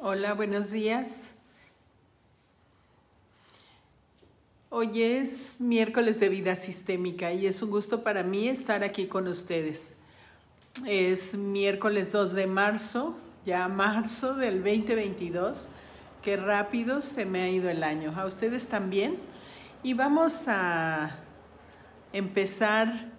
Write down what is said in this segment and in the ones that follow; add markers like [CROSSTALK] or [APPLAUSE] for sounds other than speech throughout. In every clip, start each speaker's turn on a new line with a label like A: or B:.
A: Hola, buenos días. Hoy es miércoles de vida sistémica y es un gusto para mí estar aquí con ustedes. Es miércoles 2 de marzo, ya marzo del 2022. Qué rápido se me ha ido el año. A ustedes también. Y vamos a empezar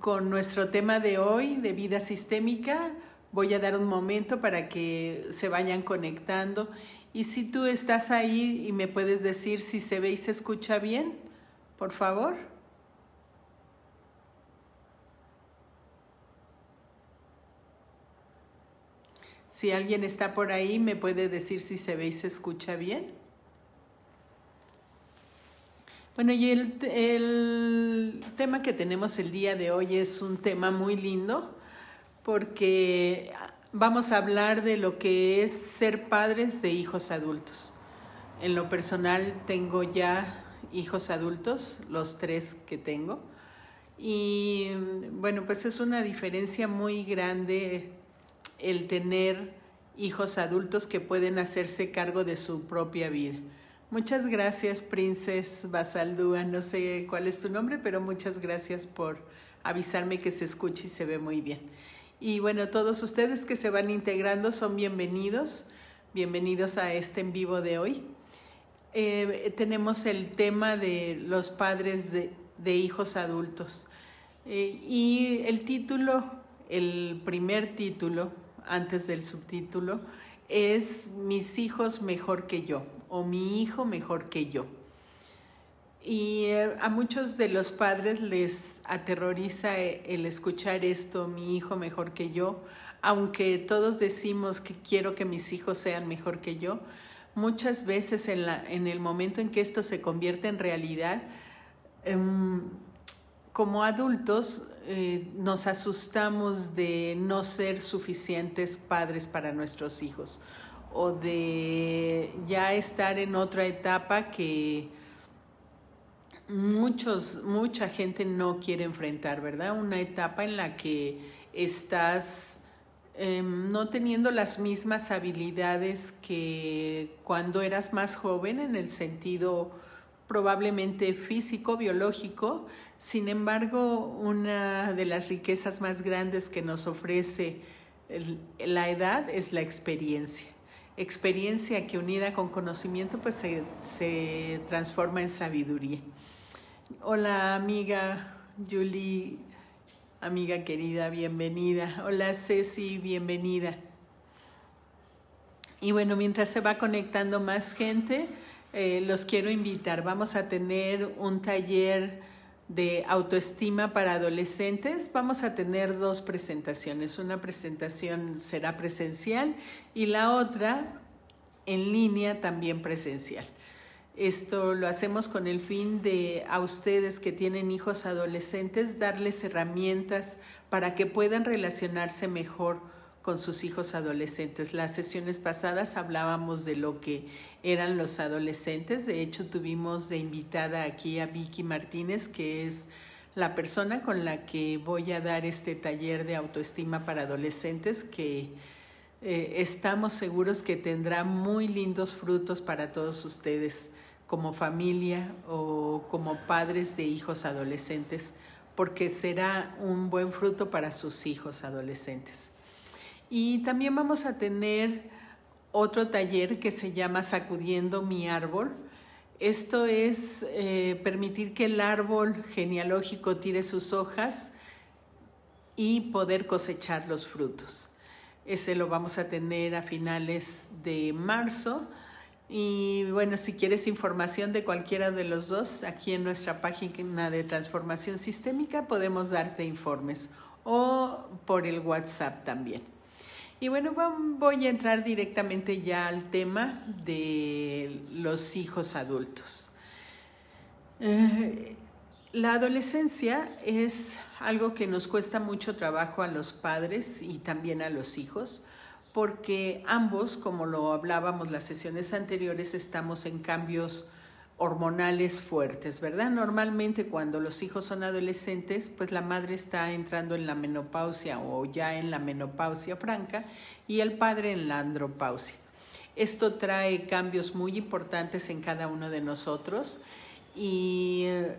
A: con nuestro tema de hoy de vida sistémica. Voy a dar un momento para que se vayan conectando y si tú estás ahí y me puedes decir si se ve y se escucha bien, por favor. Si alguien está por ahí, me puede decir si se ve y se escucha bien. Bueno, y el, el, tema que tenemos el día de hoy es un tema muy lindo porque vamos a hablar de lo que es ser padres de hijos adultos. En lo personal tengo ya hijos adultos, los tres que tengo. Y bueno, pues es una diferencia muy grande el tener hijos adultos que pueden hacerse cargo de su propia vida. Muchas gracias, Princes Basaldúa. No sé cuál es tu nombre, pero muchas gracias por avisarme que se escucha y se ve muy bien. Y bueno, todos ustedes que se van integrando son bienvenidos, bienvenidos a este en vivo de hoy. Eh, tenemos el tema de los padres de, hijos adultos. Eh, y el título, el primer título, antes del subtítulo, es Mis hijos mejor que yo o Mi hijo mejor que yo. Y eh, a muchos de los padres les aterroriza eh, el escuchar esto, mi hijo mejor que yo, aunque todos decimos que quiero que mis hijos sean mejor que yo, muchas veces en, la, en el momento en que esto se convierte en realidad, um, como adultos eh, nos asustamos de no ser suficientes padres para nuestros hijos o de ya estar en otra etapa que muchos, mucha gente no quiere enfrentar, ¿verdad? Una etapa en la que estás eh, no teniendo las mismas habilidades que cuando eras más joven en el sentido probablemente físico, biológico. Sin embargo, una de las riquezas más grandes que nos ofrece la edad es la experiencia. Experiencia que unida con conocimiento pues se, se transforma en sabiduría. Hola amiga Julie, amiga querida, bienvenida. Hola Ceci, bienvenida. Y bueno, mientras se va conectando más gente, eh, los quiero invitar. Vamos a tener un taller de autoestima para adolescentes. Vamos a tener dos presentaciones. Una presentación será presencial y la otra en línea también presencial. Esto lo hacemos con el fin de a ustedes que tienen hijos adolescentes darles herramientas para que puedan relacionarse mejor con sus hijos adolescentes. Las sesiones pasadas hablábamos de lo que eran los adolescentes. De hecho, tuvimos de invitada aquí a Vicky Martínez, que es la persona con la que voy a dar este taller de autoestima para adolescentes que eh, estamos seguros que tendrá muy lindos frutos para todos ustedes como familia o como padres de hijos adolescentes, porque será un buen fruto para sus hijos adolescentes. Y también vamos a tener otro taller que se llama Sacudiendo mi árbol. Esto es eh, permitir que el árbol genealógico tire sus hojas y poder cosechar los frutos. Ese lo vamos a tener a finales de marzo y bueno, si quieres información de cualquiera de los dos, aquí en nuestra página de transformación sistémica podemos darte informes o por el WhatsApp también. Y bueno, voy a entrar directamente ya al tema de los hijos adultos. Eh, la adolescencia es algo que nos cuesta mucho trabajo a los padres y también a los hijos porque ambos, como lo hablábamos las sesiones anteriores, estamos en cambios hormonales fuertes, ¿verdad? Normalmente cuando los hijos son adolescentes, pues la madre está entrando en la menopausia o ya en la menopausia franca y el padre en la andropausia. Esto trae cambios muy importantes en cada uno de nosotros y eh,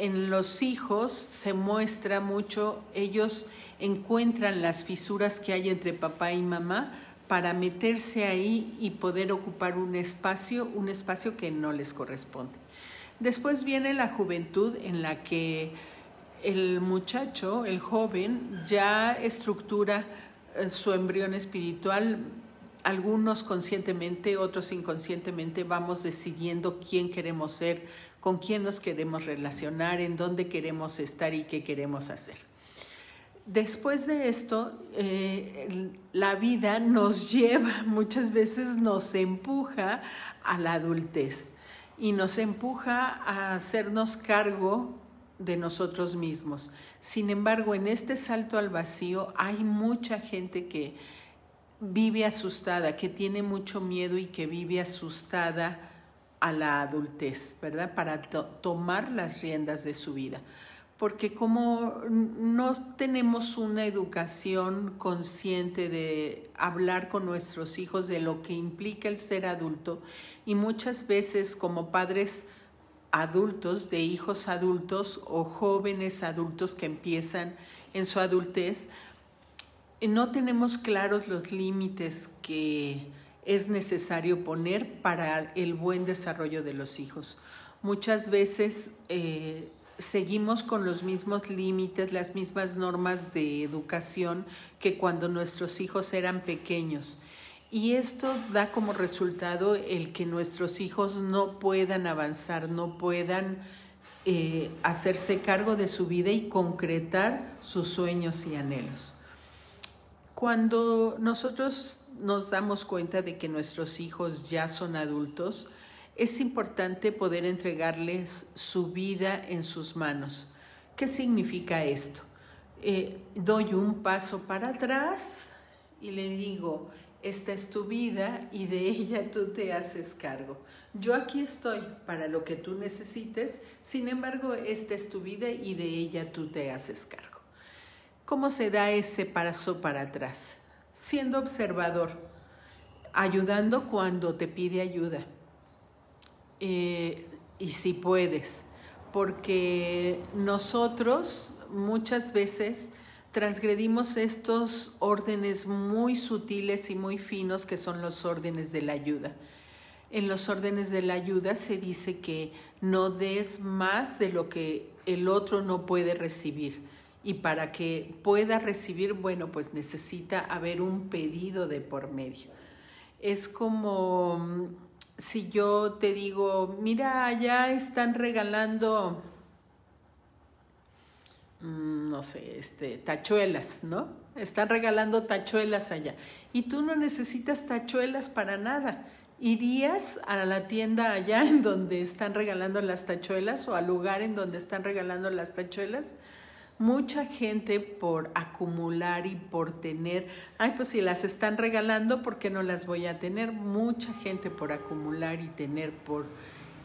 A: en los hijos se muestra mucho, ellos encuentran las fisuras que hay entre papá y mamá, para meterse ahí y poder ocupar un espacio, un espacio que no les corresponde. Después viene la juventud en la que el muchacho, el joven, ya estructura eh, su embrión espiritual, algunos conscientemente, otros inconscientemente, vamos decidiendo quién queremos ser, con quién nos queremos relacionar, en dónde queremos estar y qué queremos hacer. Después de esto, eh, la vida nos [LAUGHS] lleva, muchas veces nos empuja a la adultez y nos empuja a hacernos cargo de nosotros mismos. Sin embargo, en este salto al vacío hay mucha gente que vive asustada, que tiene mucho miedo y que vive asustada a la adultez, ¿verdad? Para tomar las riendas de su vida porque como no tenemos una educación consciente de hablar con nuestros hijos de lo que implica el ser adulto y muchas veces como padres adultos, de hijos adultos o jóvenes adultos que empiezan en su adultez, no tenemos claros los límites que es necesario poner para el buen desarrollo de los hijos. Muchas veces eh, seguimos con los mismos límites, las mismas normas de educación que cuando nuestros hijos eran pequeños. Y esto da como resultado el que nuestros hijos no puedan avanzar, no puedan eh, hacerse cargo de su vida y concretar sus sueños y anhelos. Cuando nosotros nos damos cuenta de que nuestros hijos ya son adultos, es importante poder entregarles su vida en sus manos. ¿Qué significa esto? Eh, doy un paso para atrás y le digo, esta es tu vida y de ella [LAUGHS] tú te haces cargo. Yo aquí estoy para lo que tú necesites, sin embargo, esta es tu vida y de ella tú te haces cargo. ¿Cómo se da ese paso para atrás? Siendo observador, ayudando cuando te pide ayuda eh, y si puedes, porque nosotros muchas veces transgredimos estos órdenes muy sutiles y muy finos que son los órdenes de la ayuda. En los órdenes de la ayuda se dice que no des más de lo que el otro no puede recibir. Y para que pueda recibir, bueno, pues necesita haber un pedido de por medio. Es como si yo te digo, mira, ya están regalando, mm, no sé, este, tachuelas, ¿no? Están regalando tachuelas allá. Y tú no necesitas tachuelas para nada. ¿Irías a la tienda allá [LAUGHS] en donde están regalando las tachuelas o al lugar en donde están regalando las tachuelas? Mucha gente por acumular y por tener, ay, pues si las están regalando, ¿por qué no las voy a tener? Mucha gente por acumular y tener por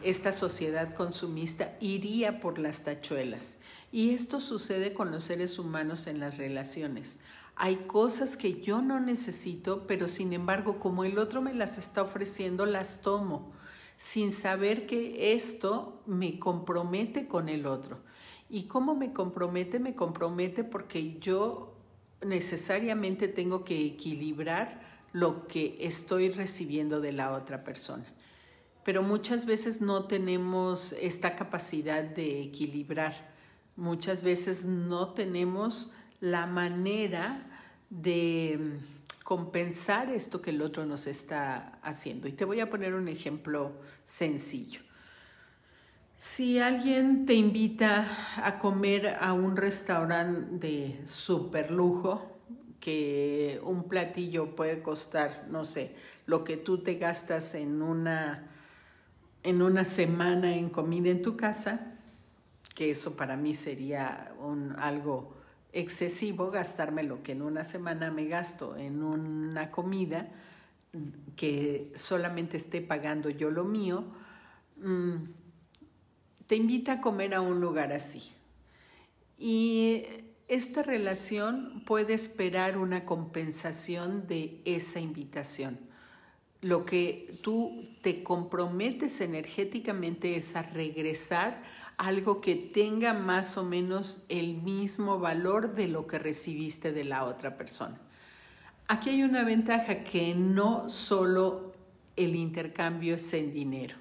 A: esta sociedad consumista iría por las tachuelas. Y esto sucede con los seres humanos en las relaciones. Hay cosas que yo no necesito, pero sin embargo, como el otro me las está ofreciendo, las tomo, sin saber que esto me compromete con el otro. ¿Y cómo me compromete? Me compromete porque yo necesariamente tengo que equilibrar lo que estoy recibiendo de la otra persona. Pero muchas veces no tenemos esta capacidad de equilibrar. Muchas veces no tenemos la manera de compensar esto que el otro nos está haciendo. Y te voy a poner un ejemplo sencillo. Si alguien te invita a comer a un restaurante de super lujo, que un platillo puede costar, no sé, lo que tú te gastas en una, en una semana en comida en tu casa, que eso para mí sería un, algo excesivo, gastarme lo que en una semana me gasto en una comida, que solamente esté pagando yo lo mío, mm, te invita a comer a un lugar así. Y esta relación puede esperar una compensación de esa invitación. Lo que tú te comprometes energéticamente es a regresar algo que tenga más o menos el mismo valor de lo que recibiste de la otra persona. Aquí hay una ventaja que no solo el intercambio es en dinero.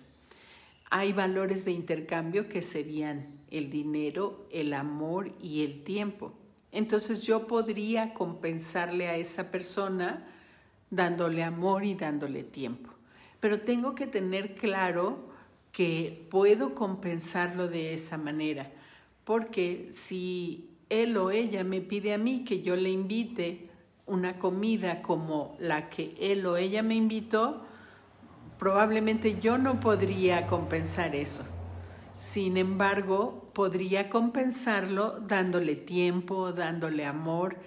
A: Hay valores de intercambio que serían el dinero, el amor y el tiempo. Entonces yo podría compensarle a esa persona dándole amor y dándole tiempo. Pero tengo que tener claro que puedo compensarlo de esa manera, porque si él o ella me pide a mí que yo le invite una comida como la que él o ella me invitó, probablemente yo no podría compensar eso. Sin embargo, podría compensarlo dándole tiempo, dándole amor,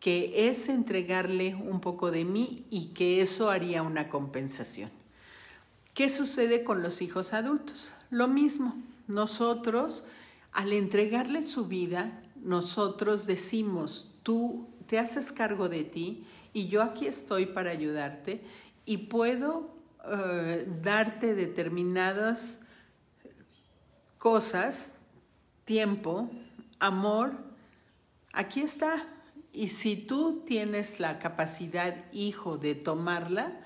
A: que es entregarle un poco de mí y que eso haría una compensación. ¿Qué sucede con los hijos adultos? Lo mismo. Nosotros, al entregarle su vida, nosotros decimos, tú te haces cargo de ti y yo aquí estoy para ayudarte y puedo eh, darte determinadas cosas, tiempo, amor, aquí está. Y si tú tienes la capacidad, hijo, de tomarla,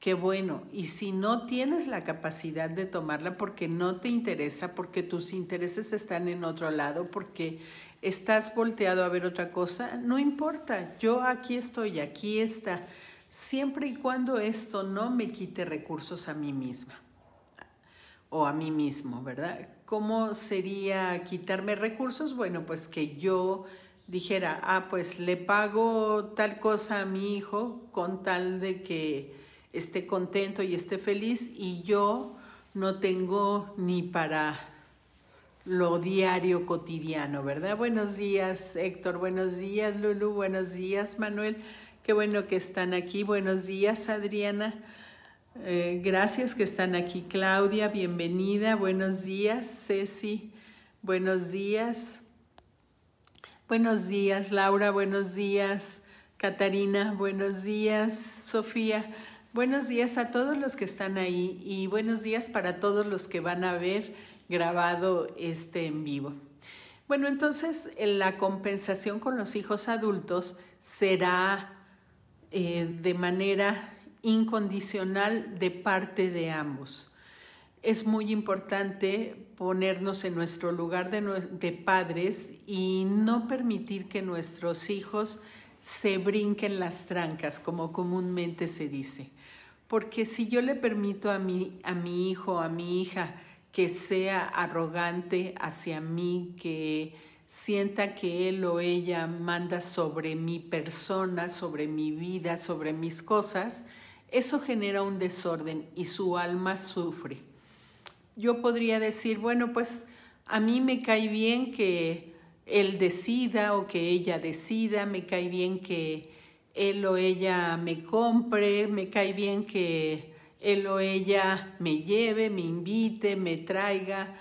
A: qué bueno. Y si no tienes la capacidad de tomarla porque no te interesa, porque tus intereses están en otro lado, porque estás volteado a ver otra cosa, no importa, yo aquí estoy, aquí está siempre y cuando esto no me quite recursos a mí misma o a mí mismo, ¿verdad? ¿Cómo sería quitarme recursos? Bueno, pues que yo dijera, ah, pues le pago tal cosa a mi hijo con tal de que esté contento y esté feliz y yo no tengo ni para lo diario cotidiano, ¿verdad? Buenos días, Héctor, buenos días, Lulu, buenos días, Manuel. Qué bueno que están aquí. Buenos días, Adriana. Eh, gracias que están aquí. Claudia, bienvenida. Buenos días, Ceci. Buenos días. Buenos días, Laura. Buenos días, Catarina. Buenos días, Sofía. Buenos días a todos los que están ahí y buenos días para todos los que van a ver grabado este en vivo. Bueno, entonces la compensación con los hijos adultos será eh, de manera incondicional de parte de ambos. Es muy importante ponernos en nuestro lugar de, de padres y no permitir que nuestros hijos se brinquen las trancas, como comúnmente se dice. Porque si yo le permito a mi, a mi hijo, a mi hija, que sea arrogante hacia mí, que sienta que él o ella manda sobre mi persona, sobre mi vida, sobre mis cosas, eso genera un desorden y su alma sufre. Yo podría decir, bueno, pues a mí me cae bien que él decida o que ella decida, me cae bien que él o ella me compre, me cae bien que él o ella me lleve, me invite, me traiga,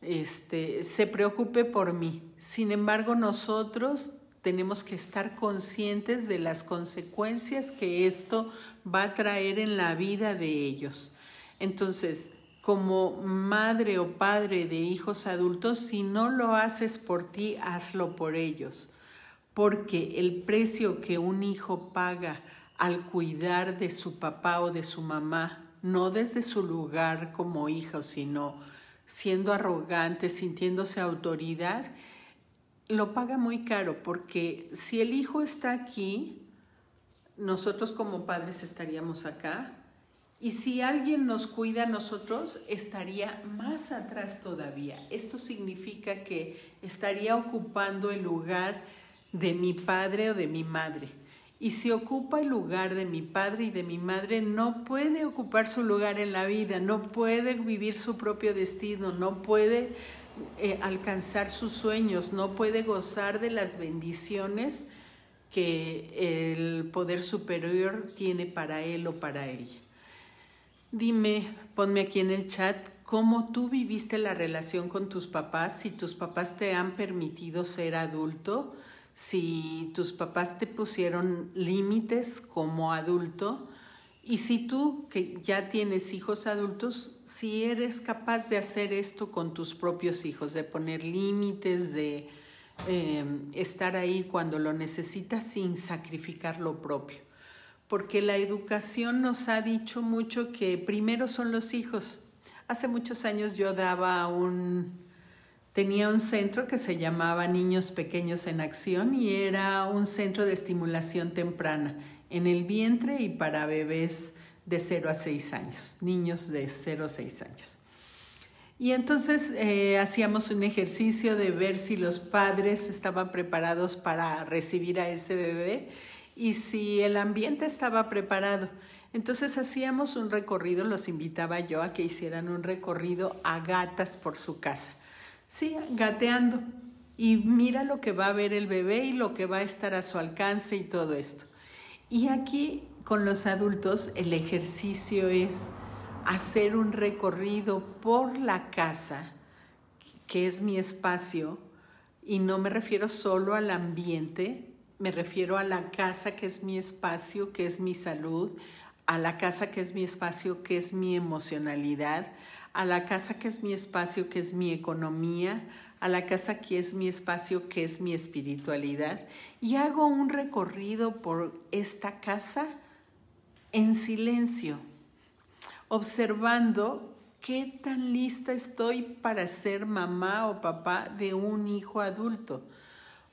A: este, se preocupe por mí. Sin embargo, nosotros tenemos que estar conscientes de las consecuencias que esto va a traer en la vida de ellos. Entonces, como madre o padre de hijos adultos, si no lo haces por ti, hazlo por ellos. Porque el precio que un hijo paga al cuidar de su papá o de su mamá, no desde su lugar como hijo, sino siendo arrogante, sintiéndose autoridad, lo paga muy caro porque si el hijo está aquí, nosotros como padres estaríamos acá y si alguien nos cuida a nosotros, estaría más atrás todavía. Esto significa que estaría ocupando el lugar de mi padre o de mi madre. Y si ocupa el lugar de mi padre y de mi madre, no puede ocupar su lugar en la vida, no puede vivir su propio destino, no puede eh, alcanzar sus sueños, no puede gozar de las bendiciones que el poder superior tiene para él o para ella. Dime, ponme aquí en el chat, cómo tú viviste la relación con tus papás, si tus papás te han permitido ser adulto, si tus papás te pusieron límites como adulto y si tú que ya tienes hijos adultos, si eres capaz de hacer esto con tus propios hijos, de poner límites, de em, estar ahí cuando lo necesitas sin sacrificar lo propio. Porque la educación nos ha dicho mucho que primero son los hijos. Hace muchos años yo daba un, tenía un centro que se llamaba Niños Pequeños en Acción y era un centro de estimulación temprana en el vientre y para bebés de 0 a 6 años, niños de 0 a 6 años. Y entonces eh, hacíamos un ejercicio de ver si los padres estaban preparados para recibir a ese bebé y si el ambiente estaba preparado. Entonces hacíamos un recorrido, los invitaba yo a que hicieran un recorrido a gatas por su casa. Sí, gateando. Y mira lo que va a ver el bebé y lo que va a estar a su alcance y todo esto. Y aquí con los adultos el ejercicio es hacer un recorrido por la casa, que es mi espacio, y no me refiero solo al ambiente, me refiero a la casa que es mi espacio, que es mi salud, a la casa que es mi espacio, que es mi emocionalidad, a la casa que es mi espacio, que es mi economía, a la casa que es mi espacio, que es mi espiritualidad, y hago un recorrido por esta casa en silencio, observando qué tan lista estoy para ser mamá o papá de un hijo adulto.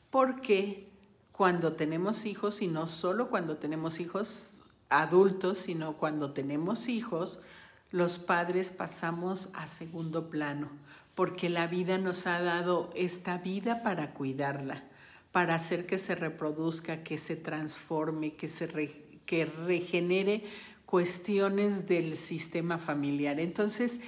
A: Porque cuando tenemos hijos, y no solo cuando tenemos hijos adultos, sino cuando tenemos hijos, los padres pasamos a segundo plano, porque la vida nos ha dado esta vida para cuidarla, para hacer que se reproduzca, que se transforme, que se que regenere cuestiones del sistema familiar. Entonces,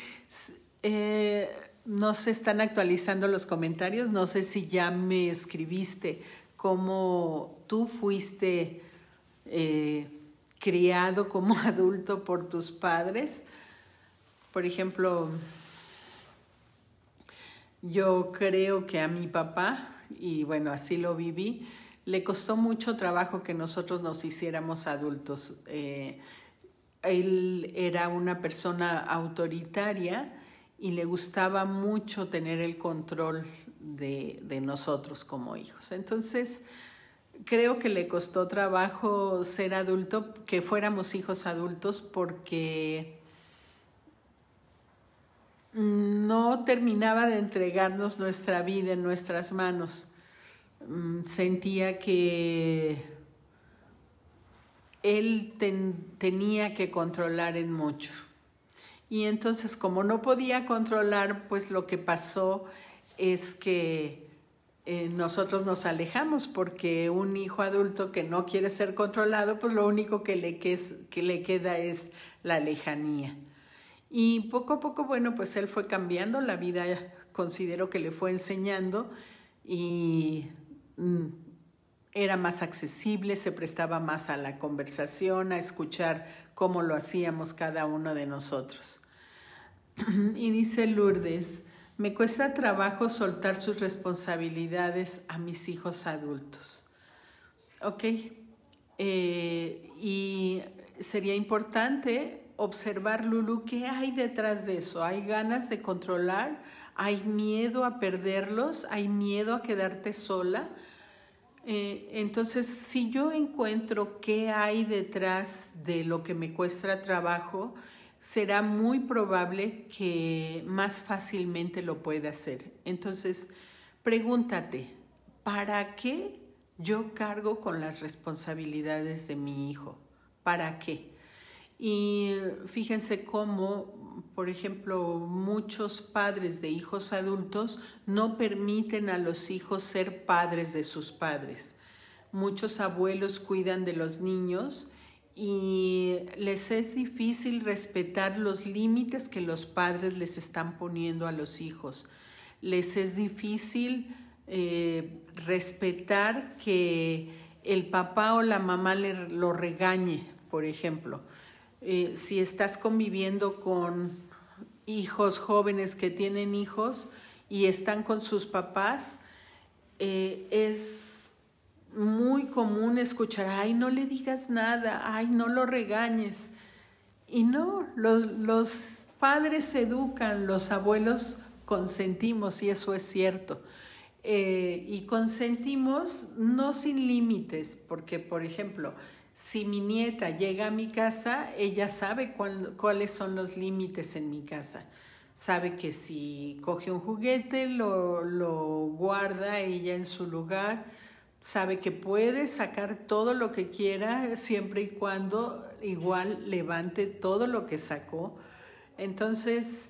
A: eh, no se están actualizando los comentarios, no sé si ya me escribiste cómo tú fuiste eh, criado como [LAUGHS] adulto por tus padres por ejemplo, yo creo que a mi papá, y bueno, así lo viví, le costó mucho trabajo que nosotros nos hiciéramos adultos. Eh, él era una persona autoritaria y le gustaba mucho tener el control de, de, nosotros como hijos. Entonces, creo que le costó trabajo ser adulto, que fuéramos hijos adultos, porque no terminaba de entregarnos nuestra vida en nuestras manos. Mm, sentía que él tenía que controlar en mucho. Y entonces como no podía controlar, pues lo que pasó es que eh, nosotros nos alejamos porque un hijo adulto que no quiere ser controlado, pues lo único que le, que le queda es la lejanía. Y poco a poco, bueno, pues él fue cambiando, la vida considero que le fue enseñando y mm, era más accesible, se prestaba más a la conversación, a escuchar cómo lo hacíamos cada uno de nosotros. [CLEARS THROAT] Y dice Lourdes, me cuesta trabajo soltar sus responsabilidades a mis hijos adultos. Ok, eh, y sería importante observar, Lulu, qué hay detrás de eso. ¿Hay ganas de controlar? ¿Hay miedo a perderlos? ¿Hay miedo a quedarte sola? Eh, entonces, si yo encuentro qué hay detrás de lo que me cuesta trabajo, será muy probable que más fácilmente lo pueda hacer. Entonces, pregúntate, ¿para qué yo cargo con las responsabilidades de mi hijo? ¿Para qué? Y fíjense cómo, por ejemplo, muchos padres de hijos adultos no permiten a los hijos ser padres de sus padres. Muchos abuelos cuidan de los niños y les es difícil respetar los límites que los padres les están poniendo a los hijos. Les es difícil eh, respetar que el papá o la mamá le, lo regañe, por ejemplo eh, si estás conviviendo con hijos jóvenes que tienen hijos y están con sus papás, eh, es muy común escuchar, ay, no le digas nada, ay, no lo regañes. Y no, los padres educan, los abuelos consentimos y eso es cierto. Eh, y consentimos no sin límites, porque por ejemplo, si mi nieta llega a mi casa, ella sabe cuáles son los límites en mi casa. Sabe que si coge un juguete, lo, lo guarda ella en su lugar. Sabe que puede sacar todo lo que quiera siempre y cuando igual levante todo lo que sacó. Entonces,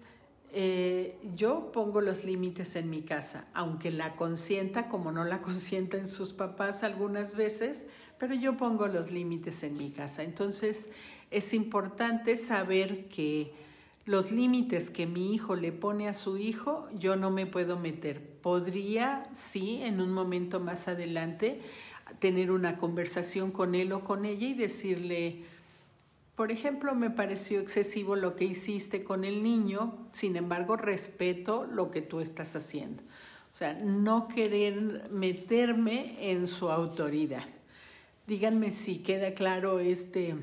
A: eh, yo pongo los límites en mi casa, aunque la consienta como no la [LAUGHS] consienten sus papás algunas veces, pero yo pongo los límites en mi casa. Entonces es importante saber que los límites que mi hijo le pone a su hijo, yo no me puedo meter. Podría, sí, en un momento más adelante, tener una conversación con él o con ella y decirle, por ejemplo, me pareció excesivo lo que hiciste con el niño, sin embargo, respeto lo que tú estás haciendo. O sea, no querer meterme en su autoridad. Díganme si queda claro este,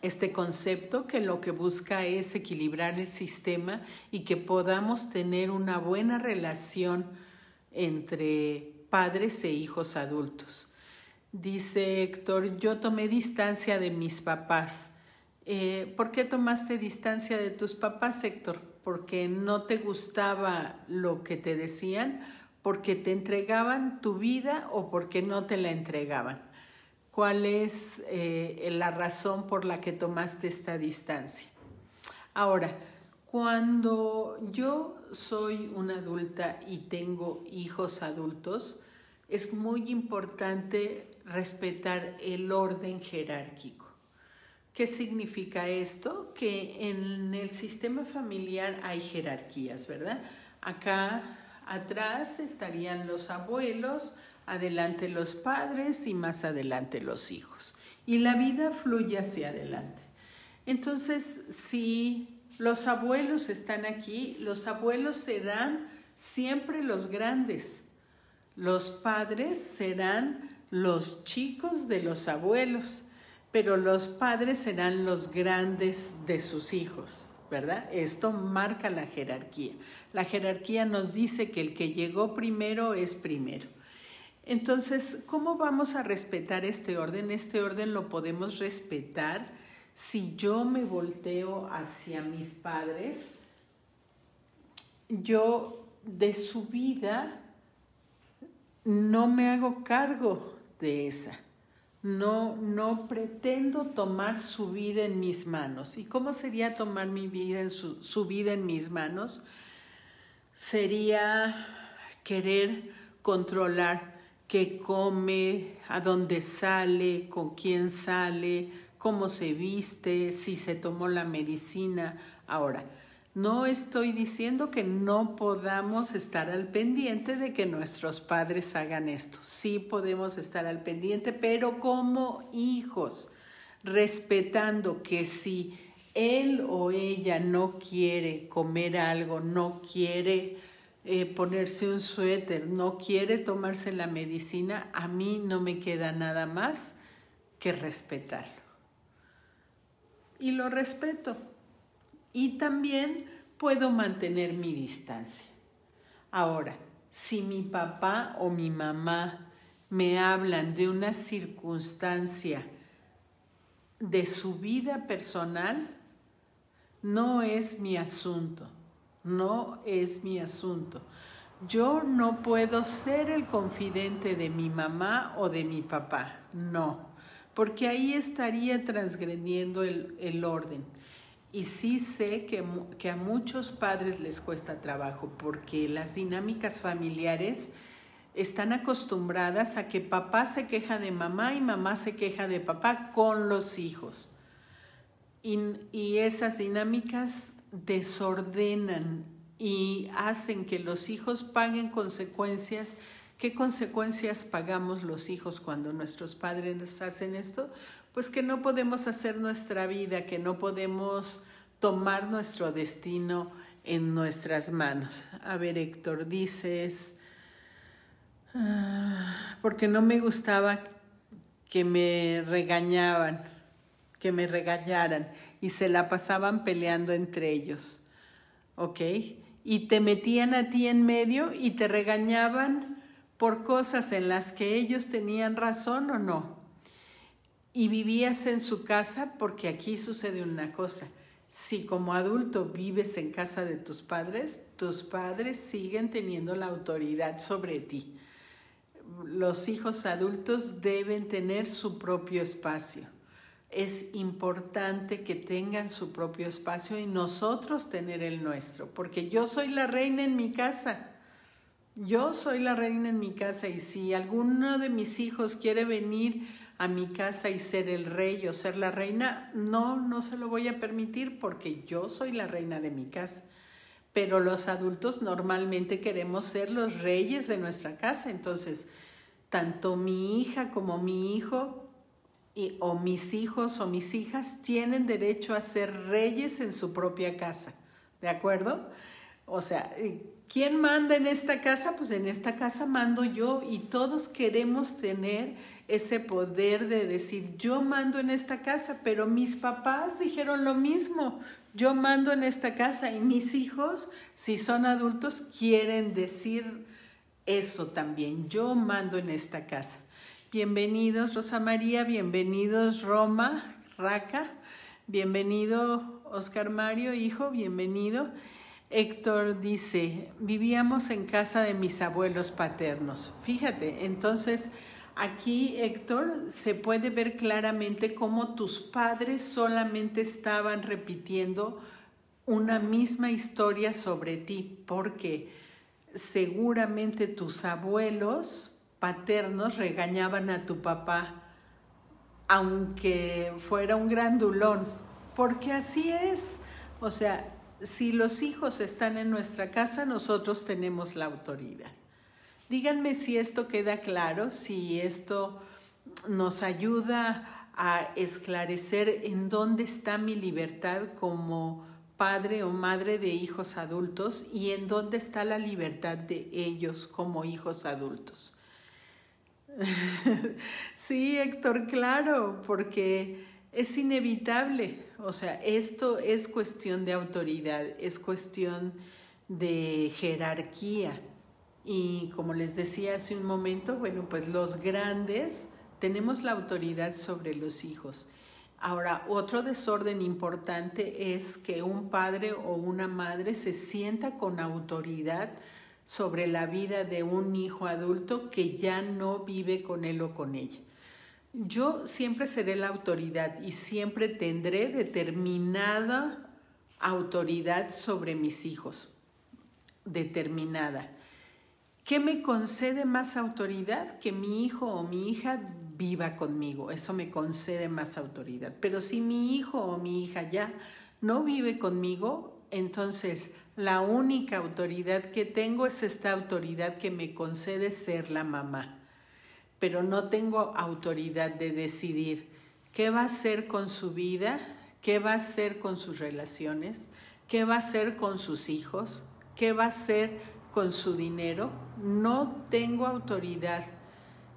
A: este concepto que lo que busca es equilibrar el sistema y que podamos tener una buena relación entre padres e hijos adultos. Dice Héctor, yo tomé distancia de mis papás. Eh, ¿Por qué tomaste distancia de tus papás, Héctor? ¿Porque no te gustaba lo que te decían? ¿Porque te entregaban tu vida o porque no te la entregaban? ¿Cuál es eh, la razón por la que tomaste esta distancia? Ahora, cuando yo soy una adulta y tengo hijos adultos, es muy importante respetar el orden jerárquico. ¿Qué significa esto? Que en el sistema familiar hay jerarquías, ¿verdad? Acá atrás estarían los abuelos, adelante los padres y más adelante los hijos. Y la vida fluye hacia adelante. Entonces, si los abuelos están aquí, los abuelos serán siempre los grandes. Los padres serán los chicos de los abuelos, pero los padres serán los grandes de sus hijos, ¿verdad? Esto marca la jerarquía. La jerarquía nos dice que el que llegó primero es primero. Entonces, ¿cómo vamos a respetar este orden? Este orden lo podemos respetar si yo me volteo hacia mis padres, yo de su vida no me hago cargo de esa. No, no pretendo tomar su vida en mis manos. ¿Y cómo sería tomar mi vida en su, su vida en mis manos? Sería querer controlar qué come, a dónde sale, con quién sale, cómo se viste, si se tomó la medicina. Ahora, no estoy diciendo que no podamos estar al pendiente de que nuestros padres hagan esto. Sí podemos estar al pendiente, pero como hijos, respetando que si él o ella no quiere comer algo, no quiere eh, ponerse un suéter, no quiere tomarse la medicina, a mí no me queda nada más que respetarlo. Y lo respeto y también puedo mantener mi distancia. Ahora, si mi papá o mi mamá me hablan de una circunstancia de su vida personal, no es mi asunto, no es mi asunto. Yo no puedo ser el confidente de mi mamá o de mi papá, no, porque ahí estaría transgrediendo el, el orden. Y sí sé que, que, a muchos padres les cuesta trabajo porque las dinámicas familiares están acostumbradas a que papá se queja de mamá y mamá se queja de papá con los hijos. Y, y esas dinámicas desordenan y hacen que los hijos paguen consecuencias ¿Qué consecuencias pagamos los hijos cuando nuestros padres hacen esto? Pues que no podemos hacer nuestra vida, que no podemos tomar nuestro destino en nuestras manos. A ver, Héctor, dices, ah, porque no me gustaba que me regañaban, que me regañaran y se la pasaban peleando entre ellos. ¿Ok? Y te metían a ti en medio y te regañaban por cosas en las que ellos tenían razón o no. Y vivías en su casa porque aquí sucede una cosa. Si como adulto vives en casa de tus padres, tus padres siguen teniendo la autoridad sobre ti. Los hijos adultos deben tener su propio espacio es importante que tengan su propio espacio y nosotros tener el nuestro, porque yo soy la reina en mi casa. Yo soy la reina en mi casa y si alguno de mis hijos quiere venir a mi casa y ser el rey o ser la reina, no, no se lo voy a permitir porque yo soy la reina de mi casa. Pero los adultos normalmente queremos ser los reyes de nuestra casa, entonces tanto mi hija como mi hijo o mis hijos o mis hijas tienen derecho a ser reyes en su propia casa. ¿De acuerdo? O sea, ¿quién manda en esta casa? Pues en esta casa mando yo y todos queremos tener ese poder de decir, yo mando en esta casa, pero mis papás dijeron lo mismo, yo mando en esta casa y mis hijos, si son adultos, quieren decir eso también, yo mando en esta casa. Bienvenidos Rosa María, bienvenidos Roma, Raca, bienvenido Oscar Mario, hijo, bienvenido. Héctor dice, vivíamos en casa de mis abuelos paternos. Fíjate, entonces aquí Héctor se puede ver claramente cómo tus padres solamente estaban repitiendo una misma historia sobre ti, porque seguramente tus abuelos paternos regañaban a tu papá, aunque fuera un grandulón, porque así es. O sea, si los hijos están en nuestra casa, nosotros tenemos la autoridad. Díganme si esto queda claro, si esto nos ayuda a esclarecer en dónde está mi libertad como padre o madre de hijos adultos y en dónde está la libertad de ellos como hijos adultos. [LAUGHS] sí, Héctor, claro, porque es inevitable. O sea, esto es cuestión de autoridad, es cuestión de jerarquía. Y como les decía hace un momento, bueno, pues los grandes tenemos la autoridad sobre los hijos. Ahora, otro desorden importante es que un padre o una madre se sienta con autoridad sobre la vida de un hijo adulto que ya no vive con él o con ella. Yo siempre seré la autoridad y siempre tendré determinada autoridad sobre mis hijos. Determinada. ¿Qué me concede más autoridad? Que mi hijo o mi hija viva conmigo. Eso me concede más autoridad. Pero si mi hijo o mi hija ya no vive conmigo, entonces la única autoridad que tengo es esta autoridad que me concede ser la mamá, pero no tengo autoridad de decidir qué va a hacer con su vida, qué va a hacer con sus relaciones, qué va a hacer con sus hijos, qué va a hacer con su dinero. No tengo autoridad.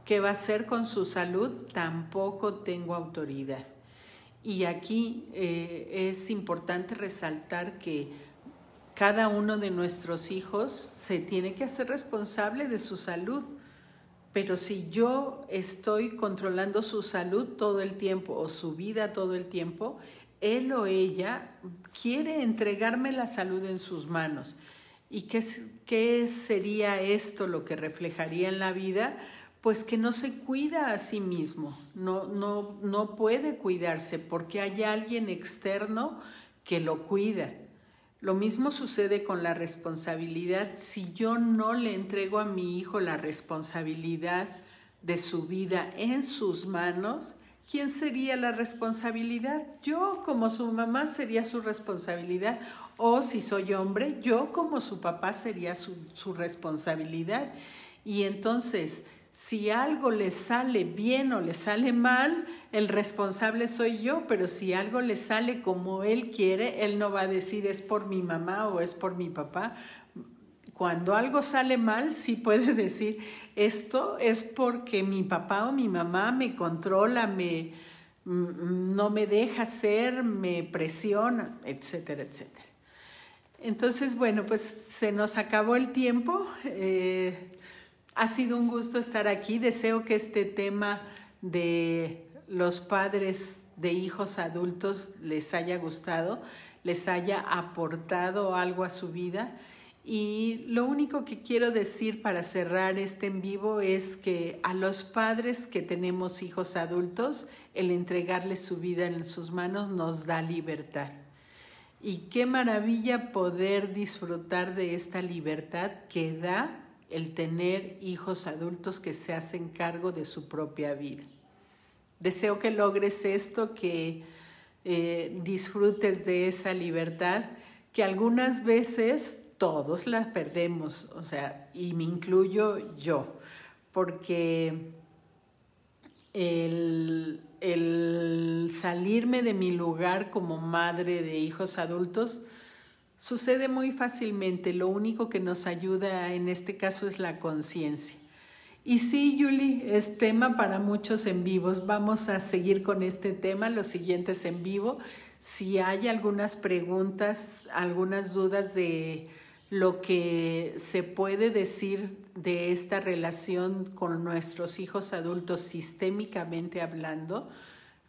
A: ¿Qué va a hacer con su salud? Tampoco tengo autoridad. Y aquí eh, es importante resaltar que cada uno de nuestros hijos se tiene que hacer responsable de su salud. Pero si yo estoy controlando su salud todo el tiempo o su vida todo el tiempo, él o ella quiere entregarme la salud en sus manos. ¿Y qué, qué sería esto lo que reflejaría en la vida? Pues que no se cuida a sí mismo, no, no, no puede cuidarse porque hay alguien externo que lo cuida. Lo mismo sucede con la responsabilidad. Si yo no le entrego a mi hijo la responsabilidad de su vida en sus manos, ¿quién sería la responsabilidad? Yo como su mamá sería su responsabilidad. O si soy hombre, yo como su papá sería su, responsabilidad. Y entonces, si algo le sale bien o le sale mal, el responsable soy yo, pero si algo le sale como él quiere, él no va a decir es por mi mamá o es por mi papá. Cuando algo sale mal, sí puede [LAUGHS] decir esto es porque mi papá o mi mamá me controla, me, mm, no me deja ser, me presiona, etcétera, etcétera. Entonces, bueno, pues se nos acabó el tiempo. Eh, ha sido un gusto estar aquí. Deseo que este tema de los padres de hijos adultos les haya gustado, les haya aportado algo a su vida. Y lo único que quiero decir para cerrar este en vivo es que a los padres que tenemos hijos adultos, el entregarles su vida en sus manos nos da libertad. Y qué maravilla poder disfrutar de esta libertad que da el tener hijos adultos que se hacen cargo de su propia vida. Deseo que logres esto, que eh, disfrutes de esa libertad, que algunas veces todos la perdemos, o sea, y me incluyo yo, porque el, el salirme de mi lugar como madre de hijos adultos sucede muy fácilmente. Lo único que nos ayuda en este caso es la conciencia. Y sí, Julie, es tema para muchos en vivos. Vamos a seguir con este tema, los siguientes en vivo. Si hay algunas preguntas, algunas dudas de lo que se puede decir de esta relación con nuestros hijos adultos sistémicamente hablando,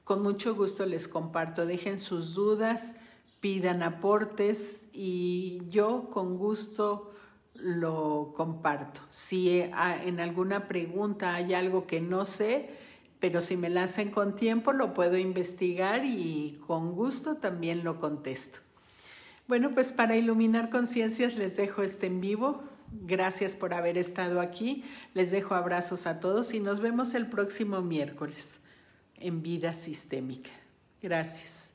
A: con mucho gusto les comparto. Dejen sus dudas, pidan aportes y yo con gusto lo comparto. Si en alguna pregunta hay algo que no sé, pero si me la hacen con tiempo, lo puedo investigar y con gusto también lo contesto. Bueno, pues para iluminar conciencias les dejo este en vivo. Gracias por haber estado aquí. Les dejo abrazos a todos y nos vemos el próximo miércoles en Vida Sistémica. Gracias.